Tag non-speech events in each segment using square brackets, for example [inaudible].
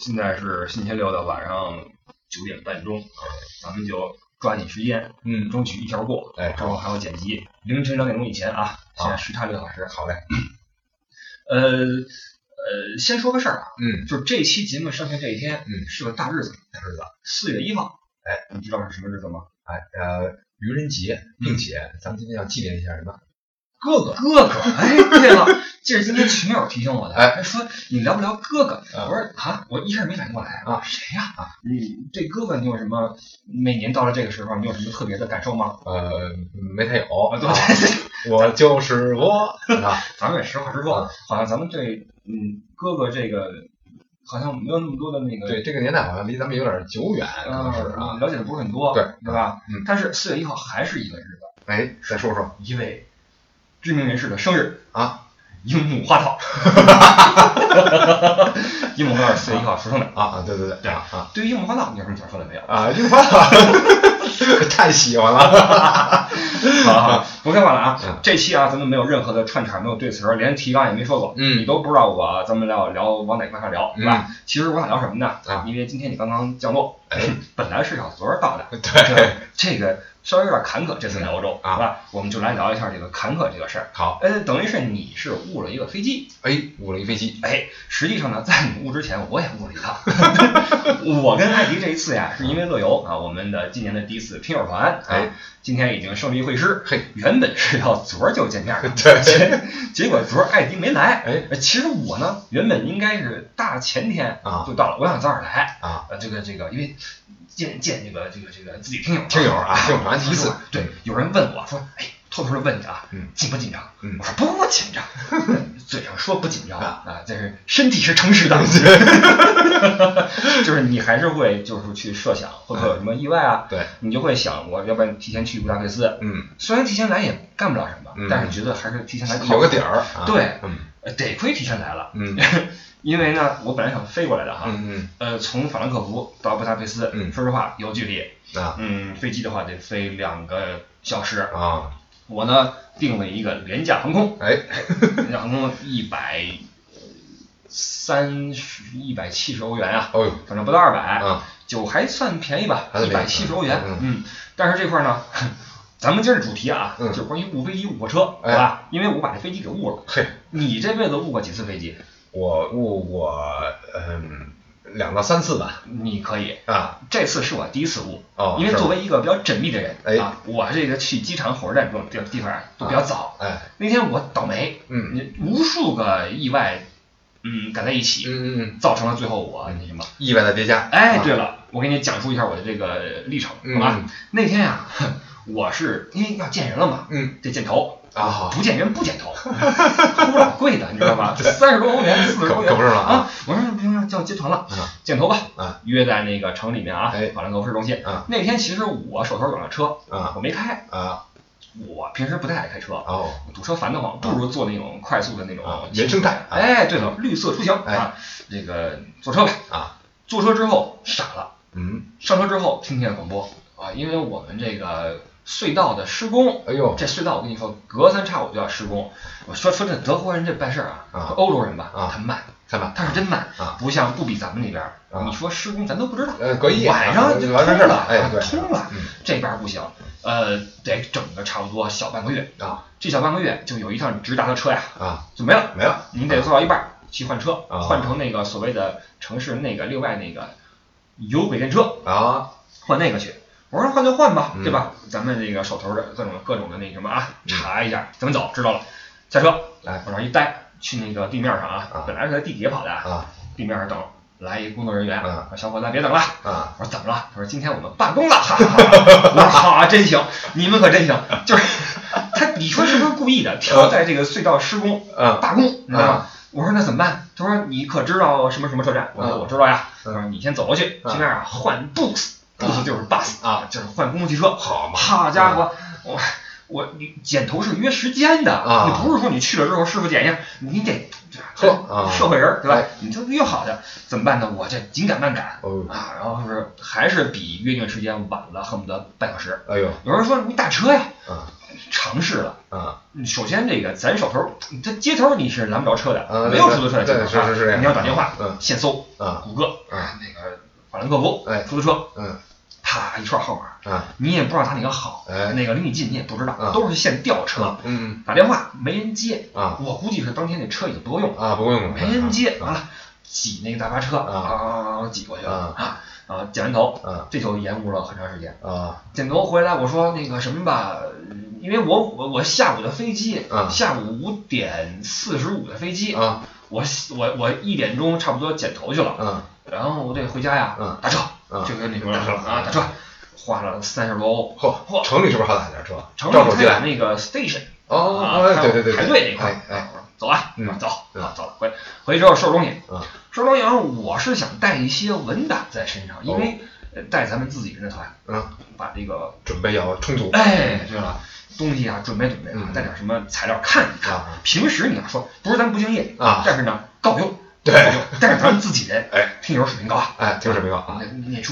现在是星期六的晚上九点半钟，咱们就抓紧时间，嗯，争取一条过。哎，之后还要剪辑，凌晨两点钟以前啊，现在时差六小时。好嘞，呃呃，先说个事儿啊，嗯，就是这期节目上线这一天，嗯是个大日子，大日子，四月一号。哎，你知道是什么日子吗？哎，呃，愚人节，嗯并且咱们今天要纪念一下什么？哥哥，哥哥，哎，对了，这是今天群友提醒我的，哎他说你聊不聊哥哥？啊我说啊，我一开始没反应过来啊谁呀？啊，你对哥哥你有什么？每年到了这个时候，你有什么特别的感受吗？呃，没太有，啊，对我就是我，[laughs] 啊，咱们也实话实说啊，好像咱们这嗯哥哥这个好像没有那么多的那个对，这个年代好像离咱们有点久远，可能是啊嗯，。了解的不是很多，对对吧？嗯但是四月一号还是一个日子，哎，再说说一位知名人士的生日啊，樱木花道。[laughs] 樱木花道是四月一号出生的。啊啊，对对对，对啊啊对于樱木花道，你有什么想说的没有？啊，樱木花道，[laughs] 太喜欢了，[laughs] 好好，不废话了啊嗯！这期啊，咱们没有任何的串场，没有对词儿，连提纲也没说过，嗯你都不知道我咱们要聊往哪方向聊，对吧？嗯其实我想聊什么呢？啊因为今天你刚刚降落，哎，本来是要昨儿到的，[laughs] 对，这个稍微有点坎坷，这次来欧洲，啊对吧？我们就来聊一下这个坎坷这个事儿。好，呃，等于是你是误了一个飞机，哎，误了一飞机，哎，实际上呢，在你误之前，我也误了一趟。[laughs] 我跟艾迪这一次呀，是因为乐游啊，我们的今年的第一次拼友团，啊哎，今天已经胜利会师。嘿，原本是要昨儿就见面的，[laughs] 对结结果昨儿艾迪没来。哎呃，其实我呢，原本应该是大前天啊就到了，我想早点来。啊，呃，这个这个，因为见见这个这个这个自己听友听友啊听友团第一次对，有人问我说，哎，偷偷的问你啊，嗯紧不紧张？嗯我说不紧张，[laughs] 嘴上说不紧张啊，但是身体是诚实的，[laughs] 就是你还是会就是去设想会不会有什么意外啊，对，你就会想我要不然提前去布达佩斯，嗯，虽然提前来也干不了什么，嗯但是觉得还是提前来靠有个底儿，啊对得亏提前来了，嗯 [laughs] 因为呢，我本来想飞过来的哈，嗯呃，从法兰克福到布达佩斯，嗯。说实话有距离，嗯啊。嗯，飞机的话得飞两个小时，啊，我呢订了一个廉价航空，哎，[laughs] 廉价航空一百三十一百七十欧元啊，哦呦，反正不到二百，啊，就还算便宜吧，一百七十欧元，嗯嗯，但是这块儿呢，咱们今儿的主题啊，嗯就是关于误飞机、误火车，哎对吧？因为我把这飞机给误了，嘿，你这辈子误过几次飞机？我误过嗯两到三次吧，你可以，啊，这次是我第一次误，哦，因为是吗？作为一个比较缜密的人、哎。啊，我这个去机场、火车站这种地地方啊都比较早。哎，那天我倒霉，嗯。你无数个意外，嗯，赶在一起，嗯嗯嗯，造成了最后我那什么。意外的叠加，哎，啊。对了，我给你讲述一下我的这个历程，嗯好吧？那天呀、[laughs] 我是因为要见人了嘛，嗯。得见头。啊好，不见人不剪头，[laughs] 齁老贵的，你知道吧？三十多欧元，四十多欧元可可不是嘛啊！我说不行，叫我接团了，啊见头吧。啊约在那个城里面啊哎，法兰克福市中心。啊那天其实我手头有辆车，啊我没开。啊我平时不太爱开车，哦，堵车烦得慌，不如坐那种快速的那种啊原生态啊哎，对了，绿色出行哎啊，这个坐车吧。啊，坐车之后傻了，嗯，上车之后听见广播啊，因为我们这个隧道的施工，哎呦，这隧道我跟你说，隔三差五就要施工。我说说这德国人这办事儿啊，啊。欧洲人吧，啊。他慢，看吧，他是真慢啊，不像不比咱们那边你说施工咱都不知道，呃，隔一夜晚上就完事儿了，通了。嗯。这边不行，呃，得整个差不多小半个月。啊。这小半个月就有一趟直达的车呀，啊，就没了，没了，你得坐到一半儿去换车，啊。换成那个所谓的城市那个另外那个有轨电车，啊，换那个去。我说换就换吧，嗯对吧？咱们这个手头的各种各种的那什么啊，嗯查一下怎么走，知道了。下车，来往上一待，去那个地面上啊啊，本来是在地铁跑的，啊地面上等，来一工作人员，嗯说小伙子别等了。啊，我说怎么了？他说今天我们罢工了，哈哈哈。我说好啊，真行，你们可真行。就是 [laughs] 他，你说是不是故意的？挑在这个隧道施工嗯罢工，你知道吗？我说那怎么办？他说你可知道什么什么车站？我说嗯我知道呀。他嗯说你先走过去，嗯去那儿啊换 bus，bus 就是 bus 啊，就是换公共汽车。好嘛，好家伙，我我你剪头是约时间的，啊你不是说你去了之后师傅检一下，你得呵啊社会人儿对吧哎？你就约好的，怎么办呢？我这紧赶慢赶哦，啊，然后是还是比约定时间晚了，恨不得半小时。哎呦，有人说你打车呀，啊尝试了。啊嗯首先，这个咱手头，这街头你是拦不着车的，嗯没有出租车的街对头啊是是是你要打电话，嗯现搜啊谷歌，啊那个法兰克福，哎出租车，嗯啪一串号码，啊你也不知道他哪个好，哎哪个离你近你也不知道，嗯都是现调车，嗯打电话没人接，啊我估计是当天那车已经不够用，啊不用没人接，啊完了挤那个大巴车啊啊挤过去了啊啊啊剪完头，嗯这就延误了很长时间。啊剪头回来，我说那个什么吧，因为我我我下午的飞机，嗯下午五点四十五的飞机，啊我我我一点钟差不多剪头去了，嗯然后我得回家呀，嗯打车，嗯就跟那边打车了啊，打车，花了三十多欧，嚯嚯。城里是不是好打点车？城里他有那个 station，哦啊，哦对对对排队那块儿。哎，哎。走啊，嗯。走，嗯。啊走了，回回去之后收拾东西，嗯。收拾东西，然后我是想带一些文档在身上，因为呃带咱们自己人的团，嗯。把这个准备要充足哎，对了，东西啊准备准备啊嗯，带点什么材料看一看。啊。平时你要说不是咱不敬业啊。但是呢够用，对。但是咱们自己人，哎。听友水平高。啊，哎听水平高啊。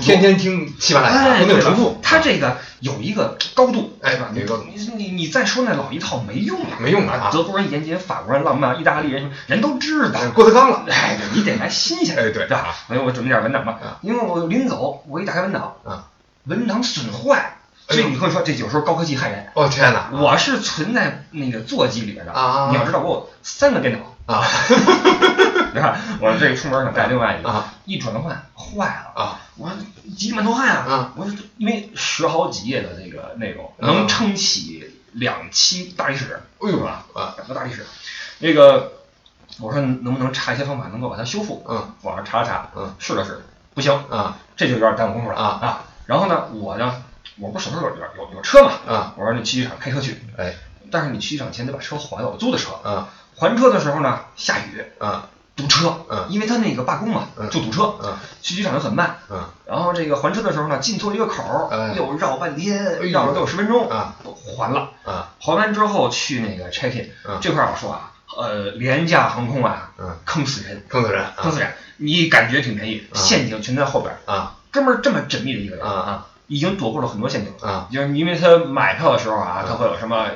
天天听喜马拉雅哎，不能重复，它这个有一个高度，哎吧？你有一个你你你再说那老一套没用啊，没用了啊。德国人严谨，法国人浪漫，意大利人人都知道。郭德纲了。哎，你得来新鲜。的，哎对。吧？所以我准备点文档吧。啊，因为我临走，我一打开文档，啊。文档损坏，所以你会说这有时候高科技害人。哦天哪。我是存在那个座机里边的啊。你要知道我有三个电脑，啊 [laughs] 你看？我这出门想带另外一个，啊一转换坏了，啊我说急里满头汗啊啊！我说因为十好几页的这个内容，啊能撑起两期大历史，哎呦？啊两个大历史，那个我说能不能查一些方法能够把它修复？嗯网上查了查，嗯试了试，不行，啊这就有点耽误功夫了啊啊！然后呢，我呢，我不是手头有有有有车嘛，啊我说你去机场开车去，哎但是你去机场前得把车还了，我租的车，啊还车的时候呢，下雨啊堵车，嗯。因为他那个罢工嘛，嗯。就堵车，嗯。去机场就很慢。嗯。然后这个还车的时候呢，进错了一个口又绕半天，哎绕了得有十分钟，啊都还了。啊还完之后去那个 check in，、嗯。这块儿我说啊，呃，廉价航空啊，嗯。坑死人，坑死人坑死人。你感觉挺便宜，嗯。陷阱全在后边儿。啊哥们儿这么缜密的一个人啊啊，已经躲过了很多陷阱。啊就是因为他买票的时候啊，嗯。他会有什么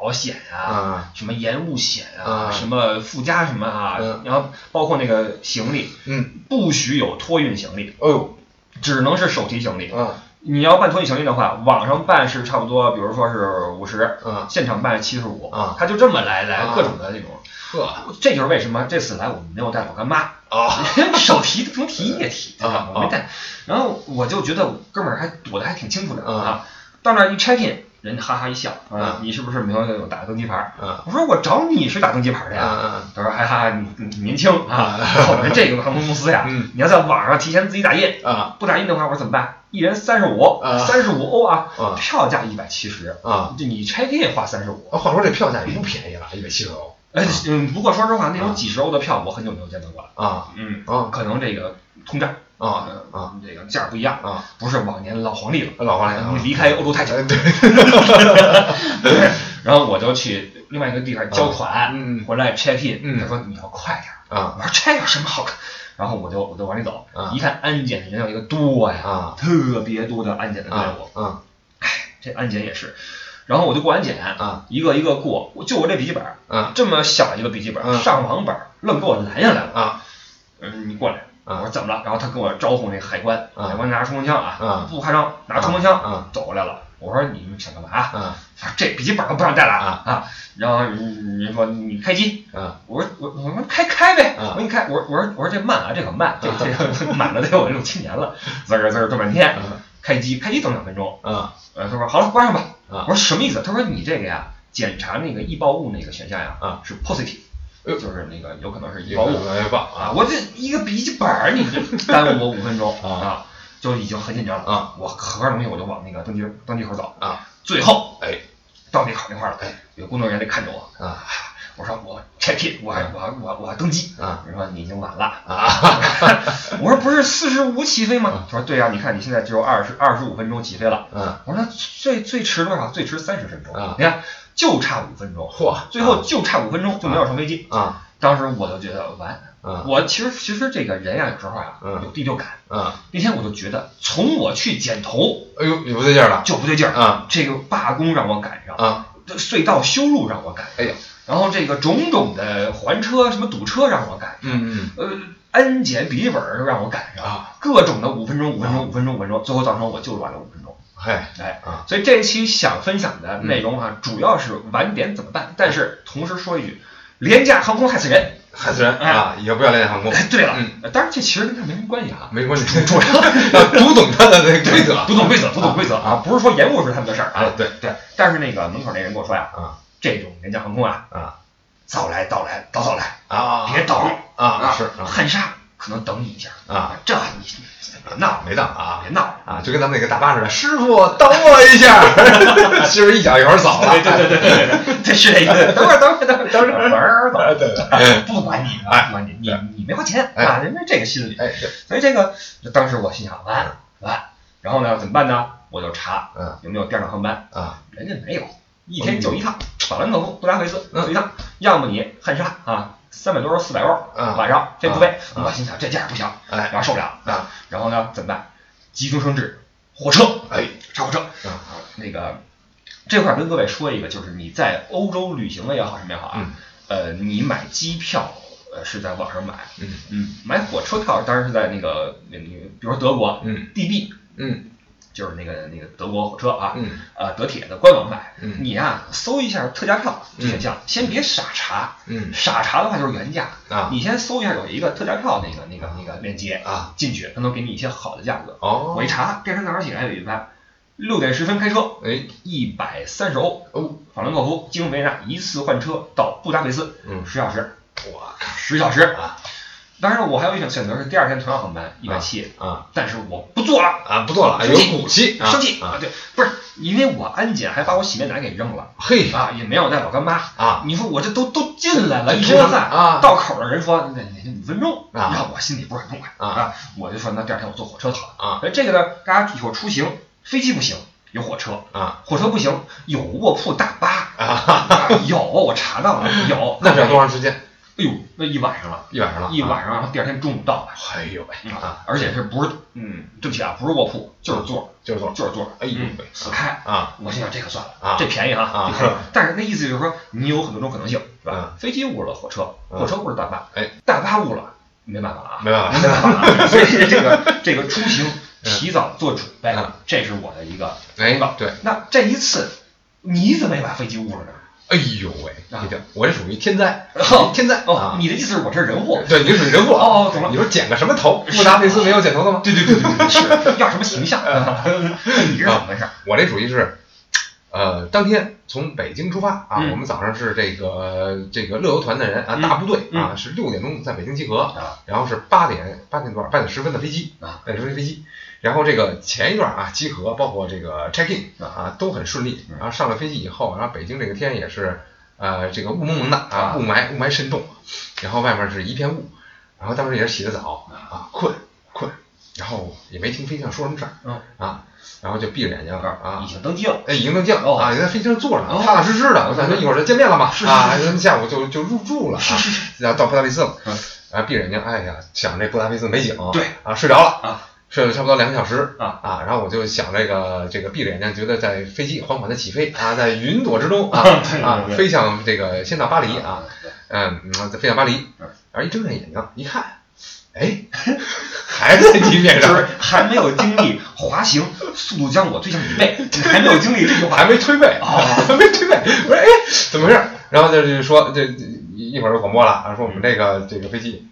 保险啊，啊什么延误险啊，嗯什么附加什么啊，嗯然后包括那个行李，嗯不许有托运行李，哦呦只能是手提行李。嗯你要办托运行李的话，网上办是差不多，比如说是五十，嗯现场办七十五啊，他就这么来来啊各种的这种。呵这就是为什么这次来我们没有带我干妈，啊 [laughs] 手提不能提液体，啊？我没带，然后我就觉得哥们儿还躲得还挺清楚的啊啊。到那儿一 check in，人家哈哈一笑啊啊，你是不是没有有打登机牌儿？啊我说我找你是打登机牌的呀。啊他说哈哈，你你年轻啊，啊我们这个航空公司呀，嗯你要在网上提前自己打印，啊不打印的话，我说怎么办？一人三十五，啊三十五欧啊啊，[laughs] 票价一百七十，啊！这你 check in 花三十五。话说这票价也不便宜了，一百七十欧哎，嗯，不过说实话，那种啊几十欧的票我很久没有见到过了。啊嗯，啊可能这个通胀啊呃啊。这个价儿不一样，啊！不是往年老黄历了。老黄历你离开欧洲太久，哎对。[laughs] 对，然后我就去另外一个地方交款，嗯。回来 check in，嗯。他说你要快点儿，啊。我说这有什么好看？然后我就我就往里走啊，一看安检的人有一个多呀，啊。特别多的安检的队啊伍，啊这安检也是，然后我就过安检，啊。一个一个过，我就我这笔记本，啊。这么小一个笔记本，嗯上网本愣给我拦下来了，啊。嗯，你过来。啊。我说怎么了？然后他跟我招呼那个海关，啊。海关拿着冲锋枪啊，啊。不夸张，拿冲锋枪啊。走过来了。我说你们想干嘛？啊。他说这笔记本都不让带了啊。啊！然后人说你开机，啊。我说我我说开开呗，啊。我说你开，我说我说我说这慢啊，这可慢，这这满了得有六七年了，滋儿滋儿转半天，开机开机等两分钟，啊。呃，他说好了关上吧，啊。我说什么意思？他说你这个呀，检查那个易爆物那个选项呀啊。是 positive，哎呦就是那个有可能是易一个爆物棒啊，我这一个笔记本儿你这 [laughs] 耽误我五分钟啊啊，就已经很紧张了啊，我合上东西我就往那个登机登机口走啊，最后哎到那口那块儿了，哎，有工作人员得看着我，啊我说我 check in，我我我我登机，啊人说你已经晚了，啊我说不是四十五起飞吗？他说对呀、你看你现在只有二十二十五分钟起飞了，嗯我说最最迟多少？最迟三十分钟啊你看就差五分钟，嚯最后就差五分钟就没有上飞机，啊。当时我就觉得完。啊。我其实其实这个人呀，有时候啊嗯。有第六感。啊。那天我就觉得，从我去剪头哎呦，有不对劲儿了。就不对劲儿，啊。这个罢工让我赶上，啊。这隧道修路让我赶，哎呀，然后这个种种的还车什么堵车让我赶，嗯呃，安检笔记本儿让我赶上，啊。各种的五分钟、五分钟、五分钟、五分钟，最后造成我就晚了五分钟。嗨，哎啊，所以这一期想分享的内容啊，主要是晚点怎么办，但是同时说一句，廉价航空害死人。害死人啊！以后不要廉价航空，哎，对了，嗯。呃当然这其实跟他没什么关系啊，没关系，主要。要 [laughs] 读懂它的那个规则，读懂规则，读懂规则啊，不是说延误是他们的事儿啊。啊。对。对，但是那个门口那人跟我说呀，啊。这种廉价航空啊，啊。早来早来早早来，啊，别等。啊是啊。汉莎可能等你一下。啊，这你别闹，没闹啊。别闹。啊，就跟咱们那个大巴似的，师傅等我一下，[laughs] 师傅一脚一会儿走了，对对对对对 [laughs] 是这个。等会儿等会儿等会儿等会儿等会儿等会儿，对对，不管你啊，不管你，你你没花钱啊，人家这个心理。哎对，所以这个当时我心想完了完，然后呢怎么办呢？我就查嗯。有没有第二趟航班，啊。人家没有，一天就一趟，法兰克福、布达佩斯一趟，要么你汉莎啊，三百多欧、四百欧嗯晚上这不飞，嗯我心想这价不行，哎然后受不了啊啊，然后呢怎么办？急中生智，火车，哎查火车。啊啊，那个这块儿跟各位说一个，就是你在欧洲旅行的也好，什么也好啊，嗯呃，你买机票呃是在网上买，嗯嗯，买火车票当然是在那个那个，比如说德国嗯 DB，嗯就是那个那个德国火车啊，嗯呃德铁的官网买，嗯你呀、搜一下特价票选项，先别傻查，嗯傻查的话就是原价，啊你先搜一下有一个特价票那个那个那个链接啊，进去，它能给你一些好的价格。哦我一查，第二天早上起来有一班，六点十分开车，哎一百三十欧，哦法兰克福经维也纳一次换车到布达佩斯，嗯十小时，我靠十小时。啊当然，我还有一种选择是第二天同样航班一百七，啊但是我不做了，啊不做了，有骨气啊生气啊。对，不是因为我安检还把我洗面奶给扔了。嘿。啊，也没有带老干妈。啊。你说我这都都进来了，这一身汗啊。到口的人说那那五分钟，啊让我心里不是很痛快啊我就说那第二天我坐火车好了啊这个呢，大家以后出行，飞机不行，有火车，啊火车不行，有卧铺大巴，啊，啊有我查到了，有，那是要多长时间？哎呦，那一晚上了，一晚上了，一晚上，然后第二天中午到了。哎呦喂啊，而且是不是嗯，对不起啊，不是卧铺，就是座，就是座就是座，哎呦嗯喂死开。啊我心想这个算了啊这便宜哈，啊这便宜。但是那意思就是说，你有很多种可能性，是吧啊？飞机误了火车，嗯火车误了大巴，哎，大巴误了，没办法啊，没办法没办法啊。所以这个 [laughs] 这个出行提早做准备嗯，这是我的一个哎。对，那这一次你怎么也把飞机误了呢？哎呦喂，啊这个我这属于天灾哦，天灾哦啊，！你的意思是我这是人祸？对，你属于人祸哦哦懂了你说剪个什么头？布达佩斯没有剪头的吗？对对对对对，是 [laughs] 要什么形象？[laughs] 你是怎么回事？我这属于是，呃，当天从北京出发啊，嗯我们早上是这个这个乐游团的人啊，嗯大部队嗯啊，是六点钟在北京集合，啊然后是八点八点多少八点十分的飞机啊，八点十分飞机，然后这个前一段啊集合，包括这个 check in 啊啊都很顺利，嗯。然后上了飞机以后，然后北京这个天也是呃这个雾蒙蒙的啊啊，雾霾雾霾深重，然后外面是一片雾，然后当时也是洗的澡啊。困困，然后也没听飞机上说什么事儿嗯。啊，然后就闭着眼睛啊已。经登机了。哎，已经登机了哦。啊，也在飞机上坐着踏踏实实的。我感觉一会儿就见面了嘛，是是啊，咱们下午就就入住了啊，是是是。然后到布达佩斯了，嗯。啊，闭着眼睛，哎呀，想这布达佩斯美景，对。啊，睡着了。啊，睡了差不多两个小时啊。啊，然后我就想这个这个闭着眼睛，觉得在飞机缓缓的起飞啊，在云朵之中啊啊，飞向这个先到巴黎啊，嗯，再飞向巴黎嗯，然后一睁开眼睛一看，哎，[laughs] 还在地面上。就是，还没有经历滑行，[laughs] 速度将我推向椅背，还没有经历这句话。还。没推背，啊还没推背。我说哎，怎么回事？然后就是说这这一一会儿就广播了啊，说我们这个这个飞机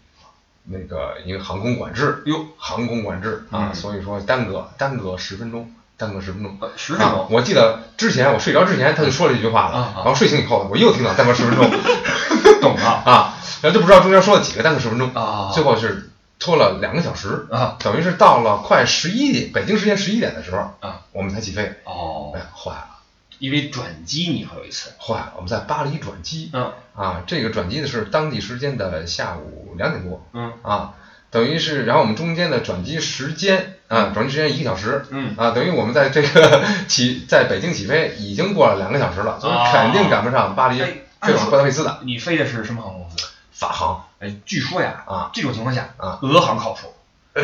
那个因为航空管制，哟，航空管制啊，嗯。所以说耽搁耽搁十分钟，耽搁十分钟。呃十分啊。钟，，我记得之前我睡着之前他就说了一句话了，然后睡醒以后我又听到耽搁十分钟 [laughs] 懂了啊，然后就不知道中间说了几个耽搁十分钟，啊。最后是拖了两个小时，啊。等于是到了快十一点，北京时间十一点的时候啊，我们才起飞，哦。哎，，坏了。因为转机你还有一次，坏了，我们在巴黎转机嗯啊，这个转机的是当地时间的下午两点多嗯。啊，等于是，然后我们中间的转机时间啊，转机时间一个小时嗯。啊，等于我们在这个 [laughs] 起在北京起飞已经过了两个小时了，所以哦肯定赶不上巴黎哎飞往布达佩斯的。你飞的是什么航空公司？法航。哎，据说呀啊，这种情况下啊，俄航靠谱，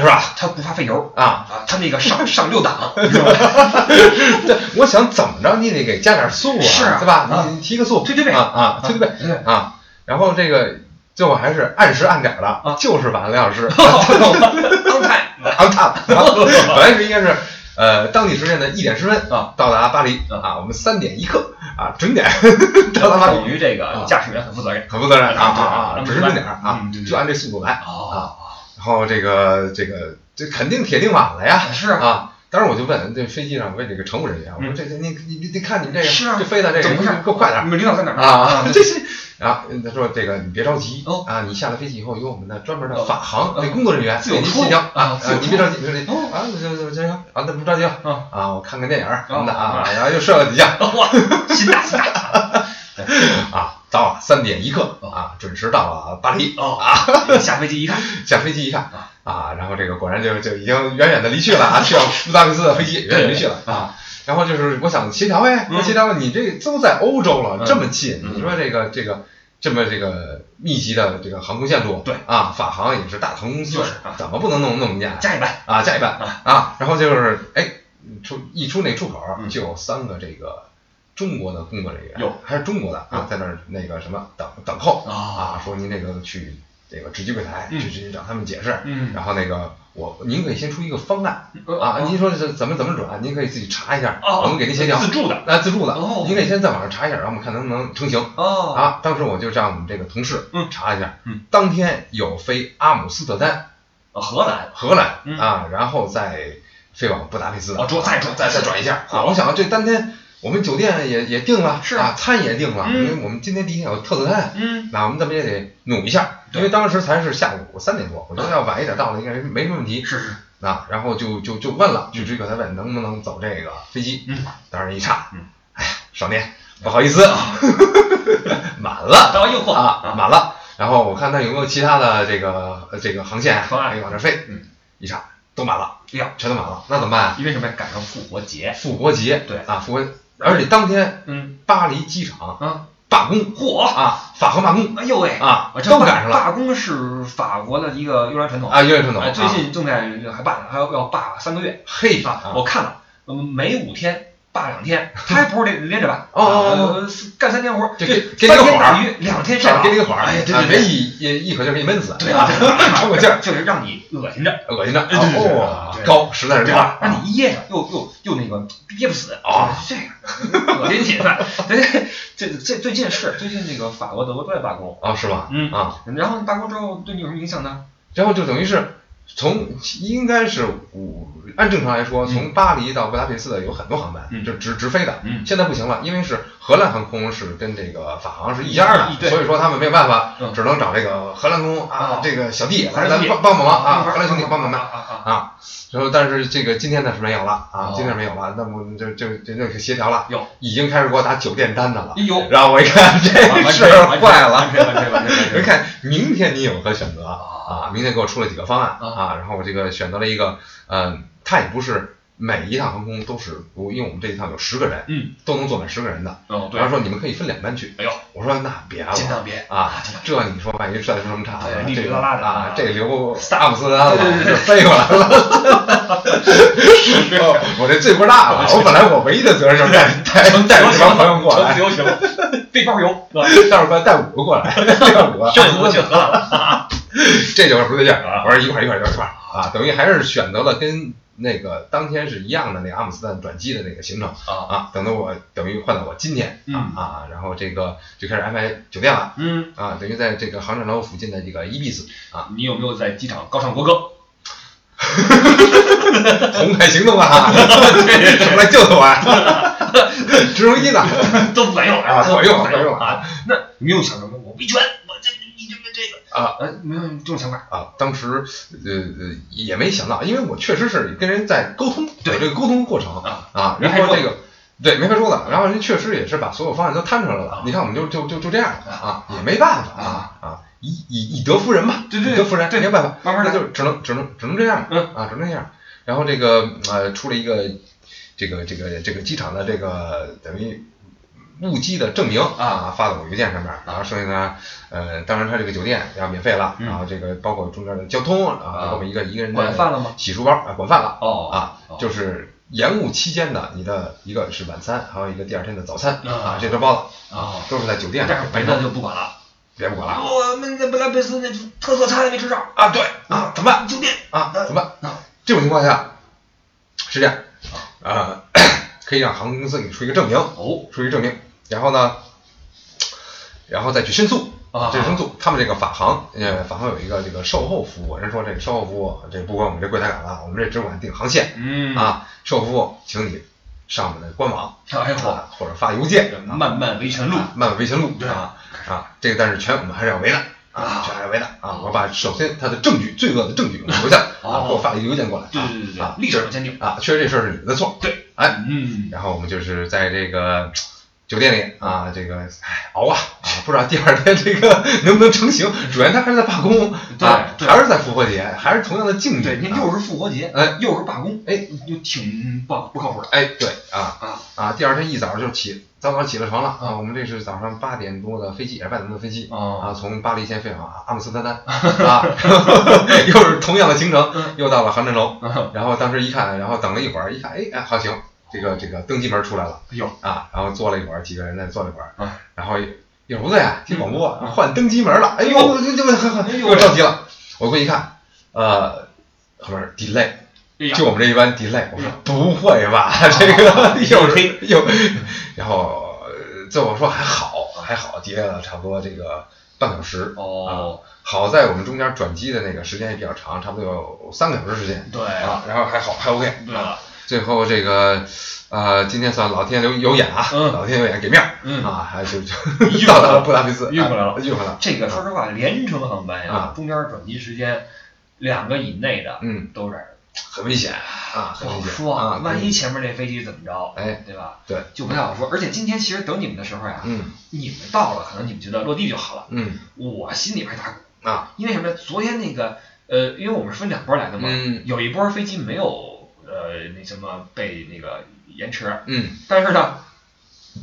是吧？它不怕费油啊，啊，它那个上 [laughs] 上六档，你知道吧？对，我想怎么着你得给加点速是啊对吧？啊你你提个速，推推背啊啊，推推背对啊，然后这个最后还是按时按点儿的，啊就是晚了两小时，刚太 [laughs] 安踏，[laughs] 本来是应该是呃当地时间的一点十分啊到达巴黎啊啊，我们三点一刻啊准点到达巴黎，这个驾驶员很负责任。很负责任啊啊对啊，对指时准点儿啊就按这速度来哦啊，然后这个这个这肯定铁定晚了呀，是啊。啊。当时我就问这飞机上问这个乘务人员，我说嗯。这这你你你得看你们这个是啊。这飞的这个怎么回事？给我快点儿。你们领导在哪儿？啊，[laughs] 这是啊，他说这个你别着急哦。啊，你下了飞机以后有我们的专门的哦。法航哦。这工作人员给您协调啊啊，你别着急，别着急哦。啊，这这这行啊，那不着急了啊啊，我看看电影儿什么的哦。啊，然后又睡了几觉哇，心大心大 [laughs] 啊，到了三点一刻啊，准时到了巴黎哦。啊，[laughs] 下飞机一看，[laughs] 下飞机一看啊，然后这个果然就就已经远远的离去了啊，去往布达佩斯的飞机远远离去了啊。然后就是我想协调呗，嗯。我协调了，你这都在欧洲了，嗯。这么近，嗯。你说这个这个这么这个密集的这个航空线路，对。啊，法航也是大航空公司就是啊，怎么不能弄弄一架加一班，啊？加一班啊。啊，然后就是哎，出一出那出口嗯。就有三个这个中国的工作人员，有。还是中国的啊，在那儿那个什么等等候啊。啊，说您这个去这个值机柜台嗯。直接找他们解释，嗯。然后那个我您可以先出一个方案呃啊，您说这怎么怎么转，您可以自己查一下，哦我们给您协调。自助的。啊，自助的，哦。您可以先在网上查一下，然后我们看能不能成型。哦。啊，当时我就让我们这个同事嗯查一下，嗯。当天有飞阿姆斯特丹、啊荷兰。荷兰嗯。啊，然后再飞往布达佩斯，哦转再转再再转。一下啊。我想这当天我们酒店也也定了，是啊，餐也定了，嗯。因为我们今天第一天有特色餐，嗯。那我们怎么也得努一下，因为当时才是下午三点多，我觉得要晚一点到了应该没什么问题。是是。啊，然后就就就问了，去追客他问能不能走这个飞机，嗯。当时一查，嗯，哎呀，少年，不好意思，[laughs] 满了。到诱惑。啊，满了。然后我看他有没有其他的这个呃这个航线可以往这飞，嗯，一查都满了，哎呀，全都满了，那怎么办啊？因为什么呀？赶上复活节，复活节，对。啊，复活，而且当天嗯巴黎机场啊，罢工嚯，啊，法航罢工哎呦喂，啊，都赶上了罢工是法国的一个优良传统啊，优良传统最近正在还罢，还要要罢三个月嘿啊！我看了，嗯，每五天罢两天，他还不是连连着罢，哦哦哦呃干三天活，就给这三天给你个缓儿打鱼，两天晒网，给你个缓儿，哎，对对对，一一一口气儿给你闷死，对啊，[laughs] 喘口气儿，[laughs] 就是让你恶心着，恶心着，对对对高，实在是高？让你噎着，又又又那个憋不死啊，这个恶心起来，对 [laughs] 对，这这最近是最近那个法国、德国都在罢工，啊，是吧？嗯啊，然后罢工之后对你有什么影响呢？然后就等于是从应该是五，按正常来说，从巴黎到布达佩斯的有很多航班，嗯就直直飞的。嗯现在不行了，因为是荷兰航空是跟这个法航是一家的所以说他们没有办法，嗯只能找这个荷兰空啊哦，这个小弟来咱帮帮帮忙啊，啊荷兰兄弟帮帮忙啊啊啊！啊。然后但是这个今天呢是没有了啊哦，今天没有了，那么就就就就协调了，有已经开始给我打酒店单子了哎。呦，然后我一看这事儿坏了完，全完全完全完全我 [laughs] 一看明天你有何选择啊啊？明天给我出了几个方案啊啊，然后我这个选择了一个，嗯，它也不是每一趟航空都是不，因为我们这一趟有十个人，嗯，都能坐满十个人的。哦对然，后说你们可以分两班去，哎呦，我说那别了尽量别啊，这你说万一实在出什么岔子这个哩啦啦的啊，这留仨阿姆斯特丹了，就飞过来了。哦 [laughs] 我这罪过大了，我本来我唯一的责任就是带带带 [laughs] 帮朋友过来自，[laughs] 由行，背包游，待会儿给我带五个过来，带五个，这我去荷兰了，[laughs] 这就是不对劲儿啊。我说一块儿一块儿一块儿一块啊，等于还是选择了跟那个当天是一样的那个阿姆斯特丹转机的那个行程啊，啊，等到我等于换到我今天嗯啊啊，然后这个就开始安排酒店了嗯，啊，等于在这个航站楼附近的这个伊比斯啊，你有没有在机场高唱国歌？[laughs] 红海行动啊，什么来救救我呀？直升机呢？都不管用啊管用管用啊！那你没有想着我维权，我这个这个啊，呃，没有这种想法，啊，当时呃呃也没想到，因为我确实是跟人在沟通，对。这个沟通过程啊啊，然后这个对没法说的，然后人确实也是把所有方案都摊出来了啊，你看我们就就就就这样啊，也没办法啊啊，以以以德服人嘛，对对以德服人，对没有办法，慢慢来那就只能只能只能这样，嗯啊，只能这样，然后这个呃出了一个这个这个这个机场的这个等于误机的证明啊发到我邮件上面，然后剩下呢，呃，当然他这个酒店要免费了，嗯。然后这个包括中间的交通啊，包括一个一个人的管饭了吗？洗漱包啊，管饭了哦啊，就是延误期间的你的一个是晚餐，还有一个第二天的早餐啊，这都包了啊，都是在酒店但是上别的就不管了。别不管了。我们在布达佩斯那特色菜没吃上。啊，对啊，怎么办？酒店。啊，怎么办？啊这种情况下是这样，啊，[coughs] 可以让航空公司给你出一个证明，哦。出一个证明，然后呢，然后再去申诉。啊这个申诉，他们这个法航，呃，法航有一个这个售后服务，人说这个售后服务，这不管我们这柜台管了，我们这只管定航线，嗯啊，售后服务，请你上我们的官网，哎呦啊，或者发邮件，啊漫漫维权路啊漫漫维权路，对啊啊，这个但是全我们还是要围的。啊啊，全还要维的啊！我把首先他的证据，罪恶的证据我留下啊，给我发了一个邮件过来，对对对对啊，历史上鉴定啊，确实这事儿是你们的错，对，哎，嗯然后我们就是在这个酒店里啊，这个唉熬啊啊，不知道第二天这个 [laughs] 能不能成型。主要他还是在罢工对啊，对还是在复活节，还是同样的境对，地。您又是复活节，哎，又是罢工，哎，就挺不不靠谱的哎，对啊啊啊，第二天一早就起，早早起了床了啊。我们这是早上八点多的飞机，也是八点多的飞机哦啊，从巴黎先飞往阿姆斯特丹 [laughs] 啊，[laughs] 又是同样的行程，又到了航站楼。嗯然后当时一看，然后等了一会儿，一看，哎哎，好行，这个这个登机门出来了。哎呦啊，然后坐了一会儿，几个人在坐了一会儿，啊然后一会儿不对啊，听广播嗯换登机门了，哎呦，哎就就哎呦又着急了。我过去一看，呃，后面 delay，就我们这一班 delay，我说哎不会吧，这个又黑是又，然后呃最后说还好还好，delay 了差不多这个半个小时。哦，好在我们中间转机的那个时间也比较长，差不多有三个小时时间。对啊，然后还好还 OK。对了，最后这个，呃，今天算老天有有眼啊，嗯。老天有眼给面儿，嗯。啊，还就就运到达了布达佩斯，运回来了。啊运回来了，这个说实话，连程航班呀啊，中间转机时间两个以内的嗯，都是很危险啊，不好很危险说啊，万一前面那飞机怎么着，哎，对吧？对，就不太好说。而且今天其实等你们的时候呀，嗯。你们到了，可能你们觉得落地就好了，嗯。我心里边打鼓，啊，因为什么呀？昨天那个呃，因为我们是分两波来的嘛，嗯。有一波飞机没有呃那什么被那个延迟，嗯但是呢，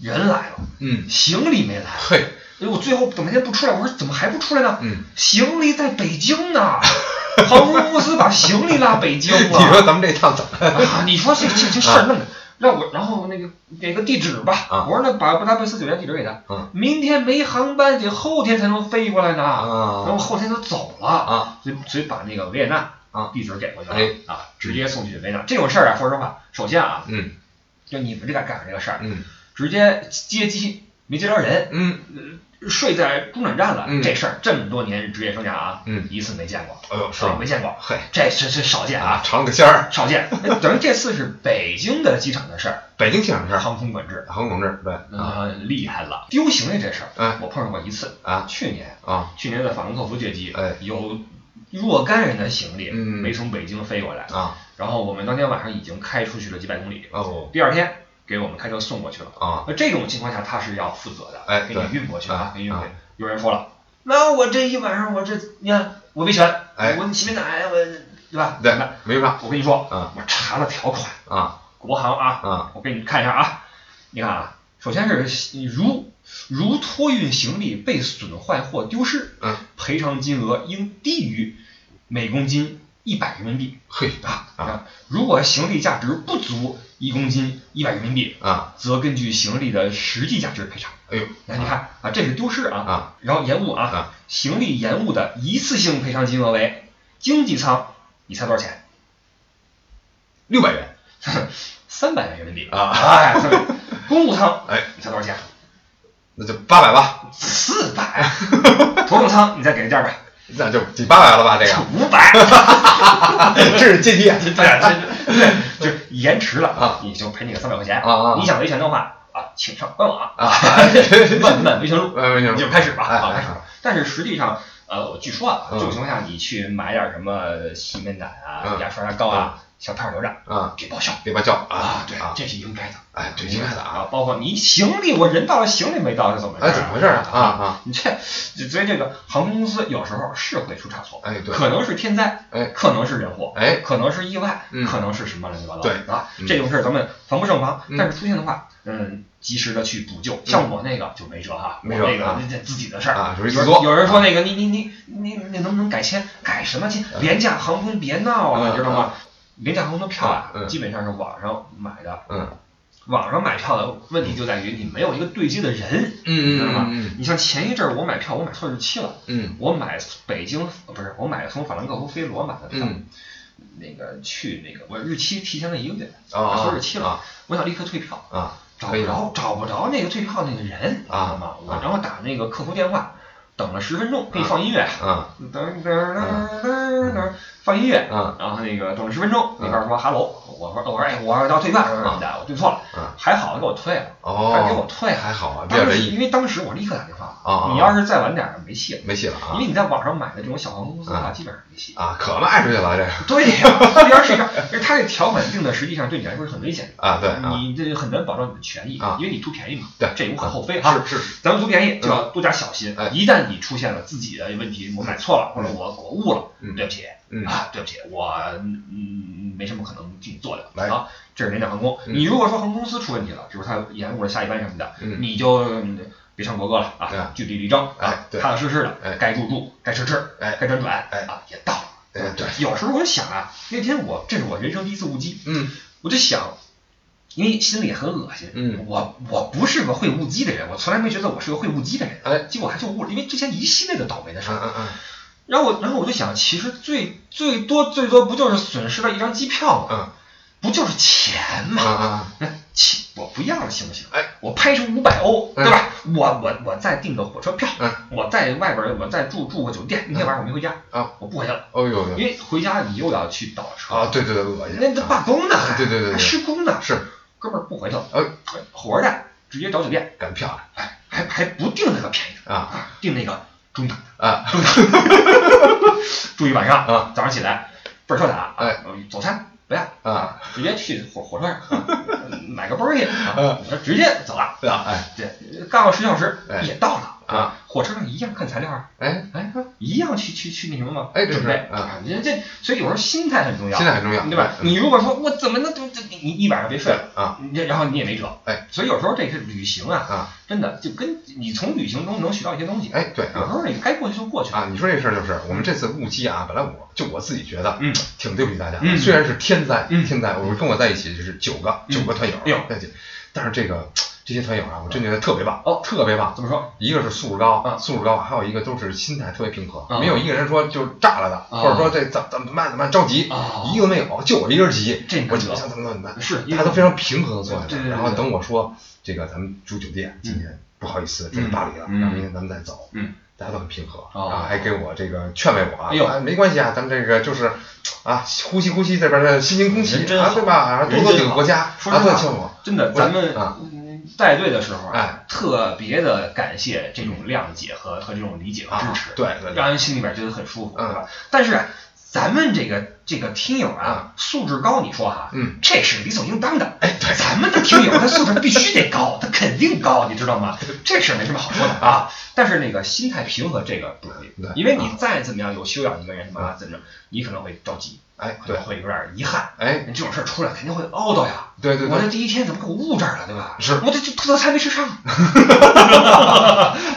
人来了，嗯，行李没来。嘿，哎，我最后等半天不出来，我说怎么还不出来呢？嗯，行李在北京呢，[laughs] 航空公司把行李拉北京了。[laughs] 你说咱们这趟怎么？啊，你说这这这事儿弄的，让我然后那个给个地址吧，啊我说那把布达佩斯酒店地址给他，嗯明天没航班，得后天才能飞过来呢，然后啊后天就走了，啊所以所以把那个维也纳啊地址给过去了，哎啊，直接送去维也纳。这种事儿啊，说实话，首先啊，嗯就你们这个干的这个事儿，嗯直接接机没接着人，嗯呃睡在中转站了，嗯这事儿这么多年职业生涯啊，嗯一次没见过，哎呦是啊没见过，嘿这是是少见啊，尝了个鲜儿，少见。[laughs] 哎等于这次是北京的机场的事儿，北京机场事儿，航空管制，航空管制对啊呃，厉害了。丢行李这事儿，嗯我碰上过一次，啊去年，啊去年在法兰克福接机，哎有若干人的行李嗯没从北京飞过来，啊然后我们当天晚上已经开出去了几百公里，哦第二天给我们开车送过去了。啊那这种情况下他是要负责的，哎给你对运过去啊啊，给你运过去啊。有人说了，那我这一晚上我这你看我维权，哎我洗面奶我对吧？对那没办法我跟你说，啊我查了条款，啊国航啊，啊我给你看一下啊，你看啊，首先是如如托运行李被损坏或丢失，嗯，赔偿金额应低于每公斤一百人民币嘿。啊啊。啊！如果行李价值不足一公斤一百人民币，啊。则根据行李的实际价值赔偿。哎呦。那你看啊，这是丢失啊，啊。然后延误啊，啊。行李延误的一次性赔偿金额为经济舱，你猜多少钱？六百元。[laughs] 三百元人民币。啊。哎，对 [laughs] 公务舱，哎你猜多少钱？那就八百吧，四百。[laughs] 头等舱你再给个价吧，那就抵八百了吧这个。五百。[laughs] 这是阶梯啊，[laughs] 对啊，这对，就是延迟了啊，你就赔你个三百块钱。啊啊。你想维权的话啊，请上官网啊。漫漫维权路，呃，你就开始吧哎啊，开始。但是实际上，呃，我据说啊，嗯。这种情况下，你去买点什么洗面奶啊、嗯。牙刷、牙膏啊，小摊儿留着，啊，别报销别报销啊啊，对啊，这是应该的。哎，对应该的啊，啊，包括你行李，我人到了，行李没到，是怎么回事？哎，怎么回事啊？啊啊，[laughs] 你这，所以这个航空公司有时候是会出差错，哎，对，可能是天灾，哎，可能是人祸，哎，可能是意外，嗯可能是什么乱七八糟，对啊嗯，这种事儿咱们防不胜防，嗯但是出现的话，嗯，及时的去补救。像我那个就没辙哈，没辙啊那个这这自己的事儿啊有人自作有人说那个你你你你你能不能改签？改什么签？廉价航空别闹啊，嗯你知道吗？廉价航空的票啊嗯，基本上是网上买的，嗯。网上买票的问题就在于你没有一个对接的人，嗯知道吗？嗯你像前一阵儿我买票，我买错日期了，嗯。我买北京呃不是我买从法兰克福飞罗马的票，嗯。那个去那个我日期提前了一个月，啊买错日期了，啊我想立刻退票，啊，找不着找不着那个退票那个人，啊知道吗？我啊然后打那个客服电话，等了十分钟，给你放音乐，啊噔噔噔噔噔，放音乐，啊然后那个等了十分钟，那嗯边说哈喽，我说我说哎我说要退票什么的，我退错了，啊还好给我退了，还给我哦，退。还好啊，当时，因为当时我立刻打电话你要是再晚点儿没戏了，没戏了啊。因为你在网上买的这种小航空公司的话，啊基本上没戏。啊，可卖出去了这。个对呀，到底要是这样，[laughs] 而他这条款定的实际上对你来说是很危险。的，啊，对啊，你这很难保障你的权益啊，因为你图便宜嘛，对。这无可厚非啊。是是，咱们图便宜就要多加小心哎，一旦你出现了自己的问题，我买错了或者我我误了，嗯。对不起嗯。啊，对不起，我嗯没什么可能替你做的。来。啊。这是廉价航空，嗯。你如果说航空公司出问题了，比如他延误了下一班什么的，嗯。你就嗯别唱国歌了对啊，据理力争哎啊，对踏踏实实的哎，该住住，该吃吃，哎该转转，哎啊，也到了。哎对，有时候我就想啊，那天我这是我人生第一次误机，嗯。我就想，因为心里很恶心，嗯。我我不是个会误机的人，我从来没觉得我是个会误机的人，哎。结果还就误了，因为之前一系列的倒霉的事儿，嗯嗯嗯，然后我然后我就想，其实最最多最多不就是损失了一张机票吗？嗯。不就是钱吗？啊啊，那钱我不要了行不行？哎，我拍成五百欧，嗯。对吧？我我我再订个火车票，嗯。我在外边儿我再住住个酒店，那天晚上我没回家，啊，我不回去了，哦呦呦，因为回家你又要去倒车，啊，对对对，恶心，那那罢工呢，还对对对对。还施工呢，是。哥们儿不回去了，呃，火车站直接找酒店，干漂亮哎，还还不订那个便宜的啊。啊，订那个中档的，啊。[laughs] 住一晚上啊，早上起来倍儿潇洒，哎。呃，早餐不要啊，直接去火火车上啊买个包儿去啊直接走了，对啊，哎。对，干个十小时哎。也到了啊，火车上一样看材料啊，哎，哎，一样去去去那什么嘛，哎准备。啊。啊，这这所以有时候心态很重要，心态很重要对吧？嗯。你如果说我怎么能这这你你一晚上别睡了啊，然后你也没辙，哎，所以有时候这是旅行啊，啊，真的就跟你从旅行中能学到一些东西，哎对啊。有时候你该过去就过去。了，啊，你说这事儿就是我们这次误机啊，本来我就我自己觉得，嗯，挺对不起大家，嗯。虽然是天灾，嗯。天灾，我跟我在一起就是九个嗯。九个团友，哎呦。但是这个这些团友啊，我真觉得特别棒，哦。特别棒。怎么说？一个是素质高，啊素质高，还有一个都是心态特别平和，啊没有一个人说就炸了的，啊或者说这怎怎么办怎么办着急，啊。一个没有，就我一人急，这我就想怎么办怎么办，是大家都非常平和的坐在那儿，对对对然后对。等我说这个咱们住酒店，今天不好意思住在巴黎了，嗯。然后明天咱们再走，嗯，大家都很平和，哦。然后还给我这个劝慰我啊，哎呦。啊没关系啊，咱们这个就是啊呼吸呼吸这边的新鲜空气人真好，啊对吧？啊多走几个国家，啊劝我，真的，我咱们啊。嗯带队的时候啊哎，特别的感谢这种谅解和和这种理解和支啊持，对让人心里边觉得很舒服，嗯。对吧？但是啊咱们这个这个听友啊，素质高，你说哈，嗯，这是理所应当的。哎对咱们的听友他素质必须得高，[laughs] 他肯定高，你知道吗？这事儿没什么好说的啊。但是那个心态平和这个不容易对，因为你再怎么样有修养一个人什么怎么着，你可能会着急，哎对可能，会有点遗憾。哎这种事儿出来肯定会懊恼呀。对对对，我这第一天怎么给我误这儿了，对吧？是我这这特菜没吃上，[laughs] [laughs]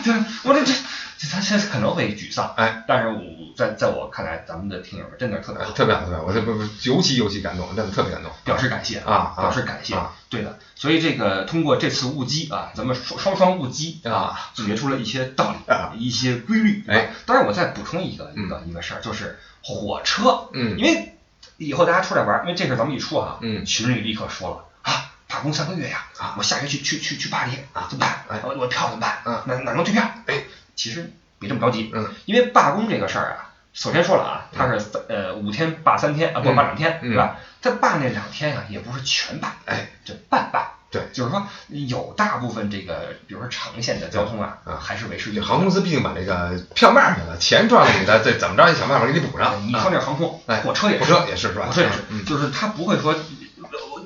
对，我这这这他这可能会沮丧，哎，但是我在在我看来，咱们的听友真的特别好，特别好特别好，我这不不尤其尤其感动，真的特别感动，表示感谢啊啊表示感谢。啊，对的。所以这个通过这次误机啊，咱们双双双误机啊，总结出了一些道理啊，一些规律。哎，当然我再补充一个一个一个事儿，就是火车，嗯。因为以后大家出来玩儿，因为这事儿咱们一出啊，嗯。群里立刻说了啊，罢工三个月呀，啊。我下学去去去去巴黎啊怎么办？哎。我我票怎么办？嗯哪哪能退票？哎，其实别这么着急，嗯。因为罢工这个事儿啊，首先说了啊，它是三呃五天罢三天啊，不嗯。罢两天，嗯。对吧？他罢那两天啊，也不是全罢，哎，这半罢，对。就是说有大部分这个，比如说长线的交通啊，啊还是维持航空公司毕竟把这个票卖出去了，钱赚了你的，这怎么着也想办法给你补上。你说那航空，哎火车也是，火车也是是吧？火车也是，嗯，就是他不会说。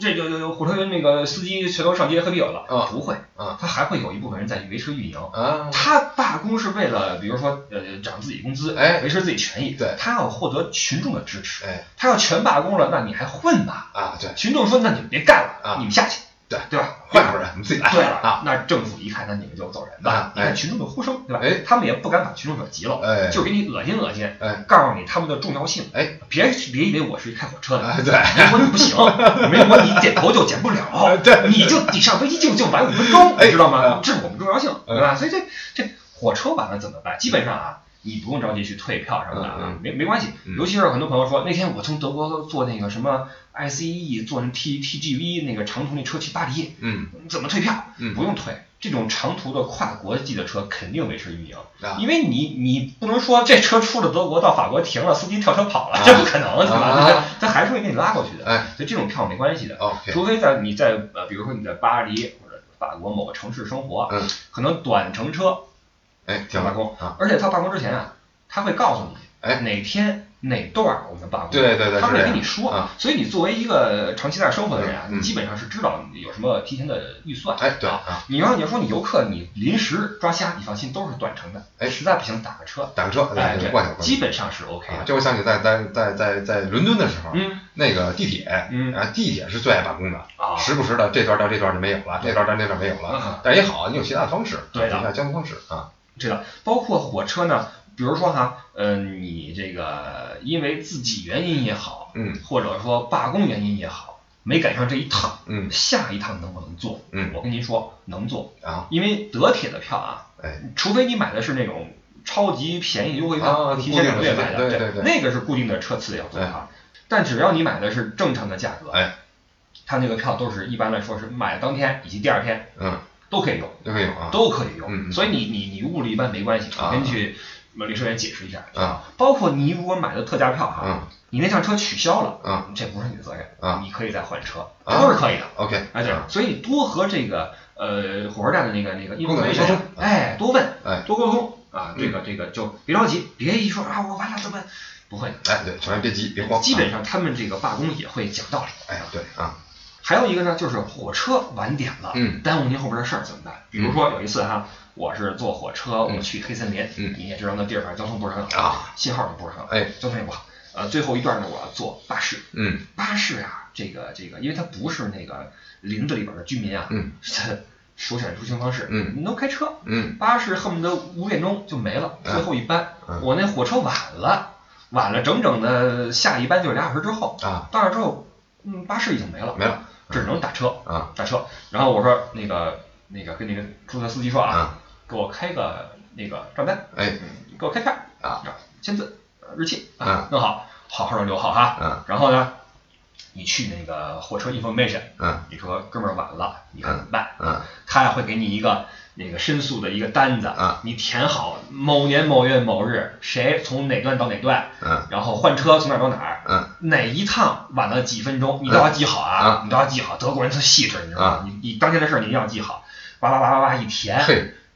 呃这个火车那个司机全都上街喝啤酒了，啊不会，嗯他还会有一部分人在维持运营。啊，他罢工是为了，比如说，呃，涨自己工资，哎维持自己权益。对他要获得群众的支持。哎他要全罢工了，那你还混吗？啊，对群众说，那你们别干了，啊你们下去，对对吧？换一伙人，你们自己来。对了啊，那政府一看，那你们就走人吧啊。你看哎群众的呼声，对吧？哎他们也不敢把群众惹急了，哎就给你恶心恶心，哎告诉你他们的重要性。哎别别以为我是一开火车的，哎，对，没我你不行，[laughs] 没我你点头就点不了，对你就你上飞机就就晚五分钟，哎你知道吗啊？这是我们重要性，对吧？所以这这火车晚了怎么办？基本上啊，你不用着急去退票什么的啊嗯，没没关系。嗯。尤其是很多朋友说，那天我从德国坐那个什么 ICE 坐那 T TGV 那个长途那车去巴黎，嗯。怎么退票？嗯。不用退。这种长途的跨国际的车肯定维持运营，啊。因为你你不能说这车出了德国到法国停了，司机跳车跑了，啊。这不可能，对吧？啊。他他还是会给你拉过去的。哎。所以这种票没关系的。除非在你在呃，比如说你在巴黎或者法国某个城市生活，嗯，可能短程车哎，挺好要罢工啊，而且他罢工之前啊，他会告诉你，哎哪天哪段儿我们罢工，对对对他会跟你说啊，所以你作为一个长期在生活的人啊，嗯你基本上是知道有什么提前的预算，哎，对啊。啊，你要你要说你游客你临时抓瞎，你放心都是短程的，哎实在不行打个车，打个车，哎，对，这过去过去。基本上是 OK 啊，的，这我想起在在在在在伦敦的时候，嗯那个地铁，嗯啊，地铁是最爱罢工的，啊，时不时的这段到这段就没有了，这段到这段没有嗯了，但也好，你有其他的方式，对的其他交通方式啊，这个包括火车呢，比如说哈，嗯、你这个因为自己原因也好，嗯或者说罢工原因也好，没赶上这一趟，嗯下一趟能不能坐？嗯我跟您说能坐，啊，因为德铁的票啊，哎，除非你买的是那种超级便宜优惠票，啊提前两个月买的，对对对那个是固定的车次要坐哈。但只要你买的是正常的价格，哎，它那个票都是一般来说是买当天以及第二天嗯，都可以用。都可以用啊，都可以用，所以你你你误了一般没关系，啊。我跟你去我们领事员解释一下啊，包括你如果买的特价票哈，嗯。你那趟车取消了，啊。这不是你的责任，啊。你可以再换车，都是可以的，，OK，哎对，所以你多和这个呃火车站的那个那个医工作人员哎多问，哎。多沟通啊，嗯。这个这个就别着急，别一说啊我完了怎么不会的，哎，对，千万别急，别慌，基本上他们这个罢工也会讲道理。哎，对啊，还有一个呢，就是火车晚点了，嗯。耽误您后边的事儿怎么办？比如说有一次哈，我是坐火车，我嗯去黑森林，嗯。你也知道那地儿反正交通不是很好，啊，信号也不是很好，哎，交通也不好。呃，最后一段呢，我要坐巴士，嗯。巴士啊，这个这个，因为它不是那个林子里边的居民啊，嗯，是首选出行方式，嗯，你都开车，嗯。巴士恨不得五点钟就没了，嗯。最后一班，嗯。我那火车晚了，晚了整整的下一班就是俩小时之后，啊，到那之后，嗯，巴士已经没了，没了只能打车，啊。打车。然后我说那个那个跟那个出租车司机说啊，啊，给我开个那个账单，哎。嗯，给我开票啊，签字、呃日期嗯啊，弄好，好好的留好哈。嗯然后呢，你去那个火车 information，嗯你说哥们儿晚了，你看怎么办？嗯他还会给你一个那个申诉的一个单子，嗯你填好某年某月某日谁从哪段到哪段，嗯然后换车从哪儿到哪儿，嗯哪一趟晚了几分钟，你都要记好啊，你都要记好。德国人特细致，你知道吗？你你当天的事儿你一定要记好，叭叭叭叭叭一填，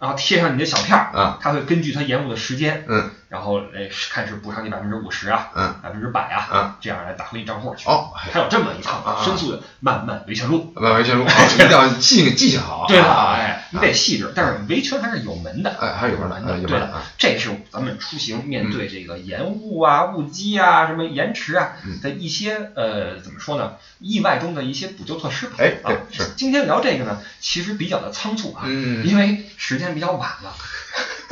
然后贴上你的小票他会根据他延误的时间，嗯然后哎看是补偿你百分之五十啊，嗯百分之百啊，嗯这样来打回你账户去。哦，还有这么一趟申诉的漫漫维权路。漫漫维权路，[laughs] 一定要记记下好，对了，啊，哎，你得细致，但是维权还是有门的。哎，还有门的，有门的，对了这是咱们出行面对这个延误啊、误机啊、什么延迟啊嗯的一些呃怎么说呢？意外中的一些补救措施吧。哎对啊是。今天聊这个呢，其实比较的仓促啊，嗯，因为时间比较晚了，[laughs]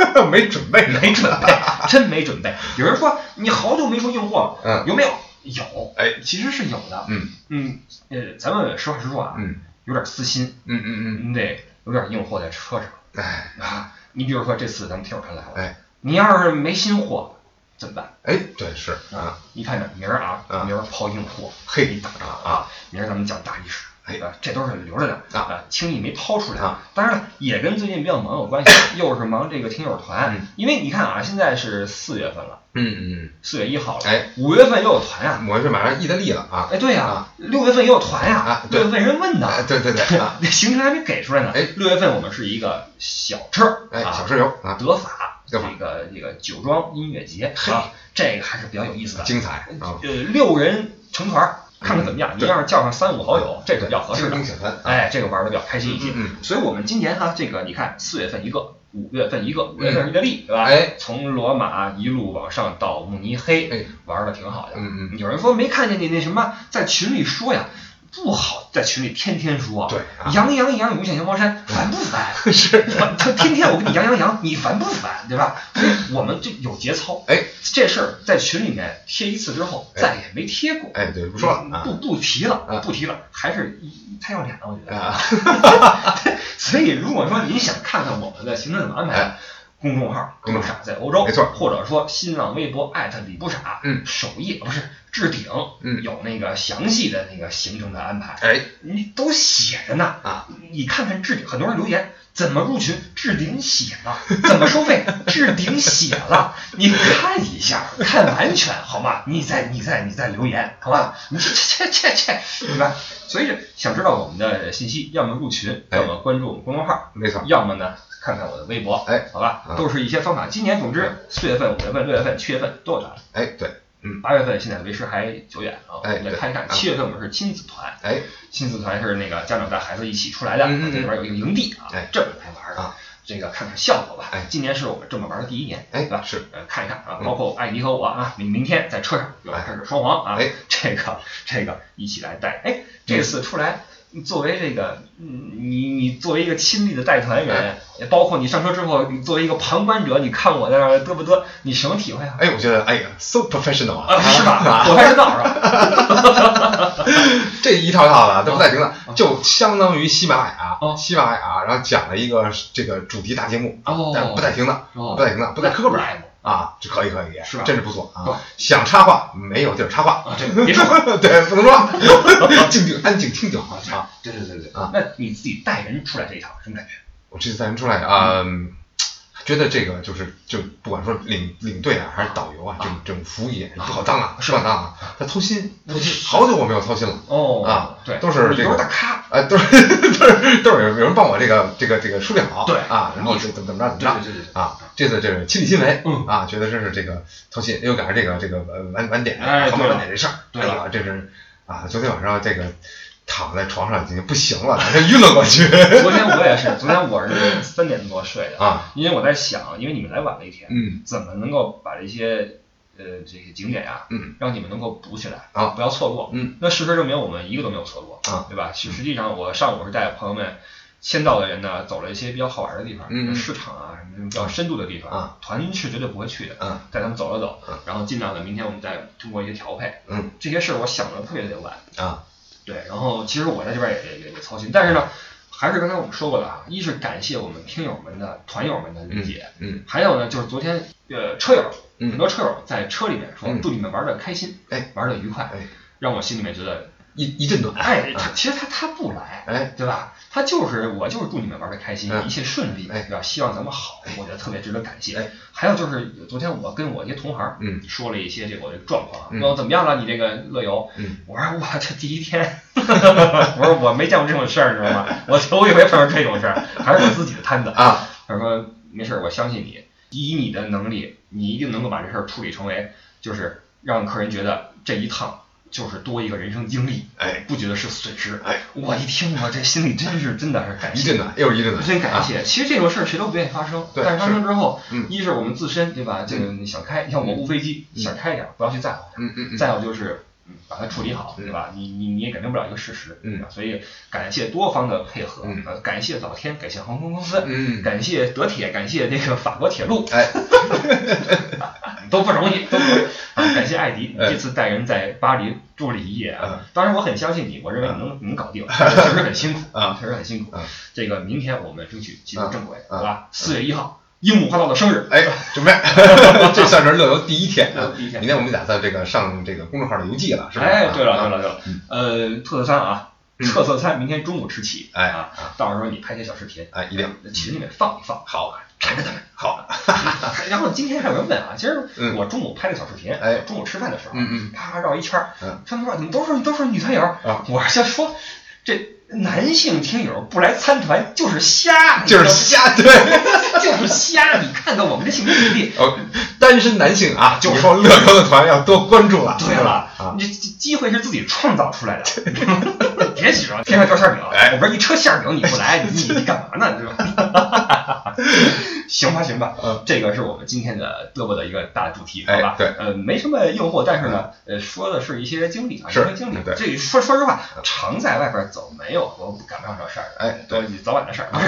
[laughs] 没准备，没准备，[laughs] 真没准备。有人说你好久没说硬货了，嗯有没有？有，哎，其实是有的。嗯嗯，呃，咱们实话实说啊，嗯有点私心，嗯嗯嗯你得有点硬货在车上嗯，哎啊。[laughs] 你比如说这次咱们听友团来了，哎你要是没新货怎么办？哎，对是啊，啊，你看这明儿啊，啊明儿抛硬货，嘿你等着啊，明儿咱们讲大历史，哎对吧？这都是留着的啊轻易没抛出来啊。当然了，也跟最近比较忙有关系，[laughs] 又是忙这个听友团嗯，因为你看啊，现在是四月份了，嗯嗯四月一号了，哎，五月份又有团呀嗯，。我是马上意大利了啊，哎，对呀啊，六月份又有团呀啊，对六月份人问的，哎对对对啊，[laughs] 那行程还没给出来呢。哎六月份我们是一个小车，哎，啊小车游啊，德法这个这个酒庄音乐节嘿啊，这个还是比较有意思的。精彩啊，呃，六人成团儿，看看怎么样。你对要是叫上三五好友，这个比较合适哎，这个玩的比较开心一些。嗯所以我们今年哈，这个你看，四月份一个，五月份一个，五月份是意大利，对吧？哎，从罗马一路往上到慕尼黑，哎，玩的挺好的。嗯嗯，有人说没看见你那什么，在群里说呀，不好，在群里天天说，对啊扬扬扬无限阳光山，烦不烦？[laughs] 是，他天天我跟你羊羊羊，你烦不烦？对吧？[laughs] 所以我们就有节操。哎，这事儿在群里面贴一次之后，哎再也没贴过。哎，对，不说了啊不不提了啊，不提了，还是一太要脸了，我觉得。啊，[laughs] 所以如果说您想看看我们的行程怎么安排哎，公众号“李不傻在欧洲”，没错或者说新浪微博艾特李不傻，嗯首页不是置顶，嗯有那个详细的那个行程的安排，哎，你都写着呢啊，你看看置顶，很多人留言。怎么入群？置顶写了，怎么收费？置顶写了，你看一下，看完全好吗？你再你再你再留言，好吧？你这这这这这，对吧？所以想知道我们的信息，要么入群，哎要么关注我们公众号，没错，要么呢看看我的微博，哎，好吧啊，都是一些方法。今年总之四月份、五月份、六月份、七月份都有答案，哎，对，八月份现在为时还久远啊，我哎们来看一看。七月份我们是亲子团，哎，亲子团是那个家长带孩子一起出来的，嗯嗯嗯这里边有一个营地啊哎，这么来玩的啊，这个看看效果吧。哎今年是我们这么玩的第一年，哎对吧？是，呃，看一看啊，嗯包括艾迪和我啊，明明天在车上又要哎开始双簧啊哎，这个这个一起来带。哎，这次出来。作为这个，嗯，你你作为一个亲历的带团人，也包括你上车之后，你作为一个旁观者，你看我在那儿嘚不嘚，你什么体会啊？哎，我觉得，哎呀，so professional 啊，是吧？[laughs] 啊我还知道是吧？[laughs] 这一套套的都不带停的。啊，就相当于喜马拉雅哦，喜马拉雅，然后讲了一个这个主题大节目，哦。但不带停的，哦。不带停的，不带磕本儿。Live 啊，这可以可以，是吧真是不错啊！想插话没有地儿插话啊，这个别说话。[laughs] 对，不能说话，[laughs] 静静安静听就好啊。对对对对啊那你自己带人出来这一套什么感觉？我这次带人出来啊，嗯觉得这个就是就不管说领领队啊还是导游啊，这种这种服务业不好当啊，是不好当啊，他操心，操心，好久我没有操心了。哦啊对，都是你都是这个大咖。啊，都是 [laughs] 都是都是有有人帮我这个这个这个梳理好，对。啊，然后怎么怎么着怎么着啊，这次这是亲力亲为，嗯。啊，觉得真是这个操心，又赶上这个这个呃晚晚点，航晚点这事儿，对了。哎呀，这是啊，昨天晚上这个躺在床上已经不行了，这晕了过去 [laughs] 昨天我也是，昨天我是三点多睡的，啊，因为我在想，因为你们来晚了一天，嗯怎么能够把这些呃这些景点啊，嗯，让你们能够补起来啊不要错过。嗯，那事实证明我们一个都没有错过啊，对吧？实实际上我上午是带朋友们。先到的人呢，走了一些比较好玩的地方，嗯嗯市场啊，什么比较深度的地方，啊团是绝对不会去的，嗯带他们走了走嗯，然后尽量的明天我们再通过一些调配，嗯这些事儿我想的特别特别晚，啊对，然后其实我在这边也也也也操心，但是呢，还是刚才我们说过的啊，一是感谢我们听友们的团友们的理解，嗯还有呢就是昨天呃车友嗯。很多车友在车里面说嗯。祝你们玩的开心，哎。玩的愉快，哎。让我心里面觉得，一一阵暖，哎，其实他他不来，哎对吧？他就是我就是祝你们玩的开心，嗯一切顺利，哎对吧？希望咱们好，我觉得特别值得感谢。哎还有就是昨天我跟我一些同行嗯说了一些这个我的状况，嗯说怎么样了？你这个乐游？嗯我说我这第一天，[laughs] 我说我没见过这种事儿，你知道吗？我头一回碰上这种事儿，还是我自己的摊子。啊他说没事儿，我相信你，以你的能力，你一定能够把这事儿处理成为，就是让客人觉得这一趟就是多一个人生经历，哎不觉得是损失。哎，我一听我这心里真是真的是感谢一阵。暖又是一阵真感谢，其实这种事儿谁都不愿意发生，但是发生之后，嗯一是我们自身对吧？这个你想开，像我无飞机，嗯想开一点，不要去在乎它。嗯嗯嗯，再有就是嗯把它处理好，嗯对吧？你你你也改变不了一个事实，嗯所以感谢多方的配合，感谢老天，感谢航空公司，嗯感谢德铁，感谢那个法国铁路，哎 [laughs] [laughs] 都不容易，都不容易。[laughs] 啊感谢艾迪，这次带人在巴黎住了一夜啊嗯，当然我很相信你，我认为你能能搞定，[laughs] 确实很辛苦啊确实很辛苦嗯。这个明天我们争取进入正轨，嗯好吧？四月一号，樱木花道的生日，哎，[laughs] 准备，这算是乐游第一天啊！第一天明天我们打算这个上这个公众号的游记了，是吧？哎，对了啊对了对了，呃，特色餐啊，特色餐明天中午吃起，哎啊，到时候你拍些小视频，哎，一定在群里面放一放，好，馋着他们。好，[laughs] 然后今天还有人问啊，其实嗯我中午拍的小视频，哎中午吃饭的时候，嗯嗯啪啪绕一圈儿，嗯他们说你们都是都是女团友啊我就说这男性听友不来参团就是瞎，就是瞎对。[laughs] 就是瞎。你看看我们这性别比例，哦，单身男性啊，就说乐高的团要多关注了。对了，啊，你这机会是自己创造出来的，[laughs] 别指望天上掉馅饼，哎我这一车馅饼你不来，你你干嘛呢？对吧？[laughs] 行吧，行吧，嗯这个是我们今天的嘚啵的一个大主题，好吧？哎对呃，没什么硬货，但是呢，呃，说的是一些经历啊，是一些经历对。这说说实话，常在外边走，没有说赶不上这事儿的，哎，都早晚的事儿，[laughs] 不是？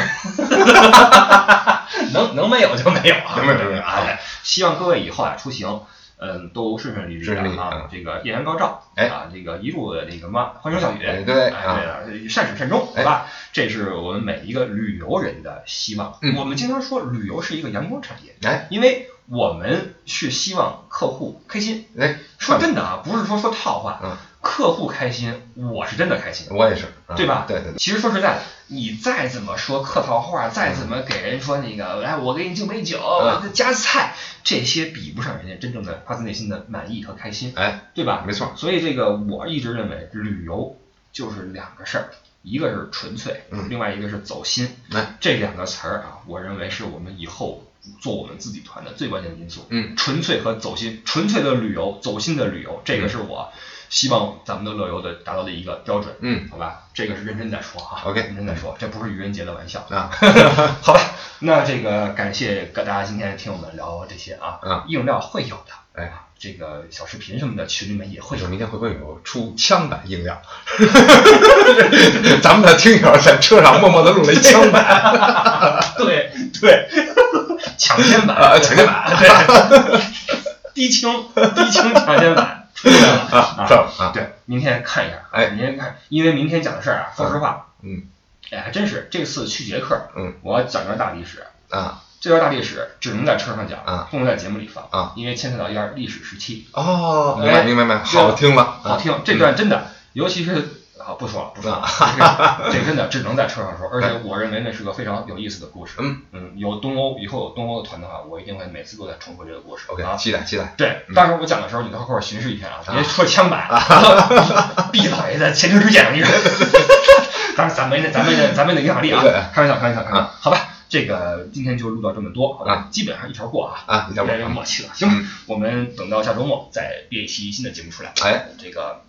能能没有就没有啊，没有没有啊，希望各位以后啊出行。嗯，都顺顺利利的啊嗯！这个艳阳高照，哎啊，这个一路的这个嘛欢声笑语，哎对对了，善始善终，哎好吧？这是我们每一个旅游人的希望。嗯我们经常说旅游是一个阳光产业，哎因为我们是希望客户开心。哎，说真的啊，不是说说套话，嗯客户开心，我是真的开心。我也是，啊对吧？对对对，其实说实在的，你再怎么说客套话，再怎么给人说那个，来我给你敬杯酒，嗯加菜，这些比不上人家真正的发自内心的满意和开心，哎，对吧？没错，所以这个我一直认为旅游就是两个事儿，一个是纯粹，嗯另外一个是走心。哎这两个词儿啊，我认为是我们以后做我们自己团的最关键的因素。嗯，纯粹和走心，纯粹的旅游，走心的旅游，这个是我希望咱们的乐游的达到的一个标准。嗯，好吧，这个是认真在说哈。OK 认真在说，这不是愚人节的玩笑。啊，[laughs] 好吧，那这个感谢大家今天听我们聊这些啊，嗯硬料会有的，哎呀，这个小视频什么的群里面也会有。明天会不会有出枪版硬料？[laughs] 咱们的听友在车上默默的录了一枪版，[laughs] 对对，抢先版，啊抢先版对，低清低清抢先版啊啊啊。对，明天看一下，哎。明天看，因为明天讲的事儿啊，说实话，嗯。哎，还真是这次去捷克，嗯，我要讲段大历史，啊。这段大历史只能在车上讲，啊。不能在节目里放啊，因为牵扯到一段历史时期，哦，明哎白？明白明白，好听吧，好听，这段真的，尤其是啊，不说了，不说了，这真的只能在车上说，而且我认为那是个非常有意思的故事。嗯。嗯，有东欧以后有东欧的团的话，我一定会每次都在重复这个故事。，OK，啊，期待期待，对，嗯。到时候我讲的时候，你到后边巡视一下啊，啊。别说枪版，毕老爷的前车之鉴，你说，当然咱们的咱们的咱们的影响力啊对，开玩笑开玩笑开玩啊。笑，好吧，这个今天就录到这么多，好吧啊，基本上一条过啊。啊，越来越，默契了，行我们等到下周末再列一期新的节目出来，哎，这个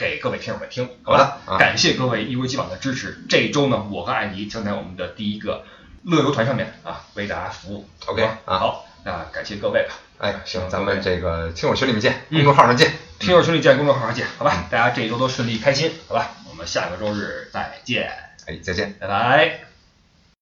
给各位听友们听，好吧？啊感谢各位一如既往的支持。这一周呢，我和艾迪将在我们的第一个乐游团上面啊为大家服务。OK，好吧啊好，那感谢各位吧。哎，行，咱们这个听友群里面见，嗯公众号上见，听友群里见，公众号上见，好嗯吧？大家这一周都顺利开心，好吧？我们下个周日再见，哎，再见。拜拜。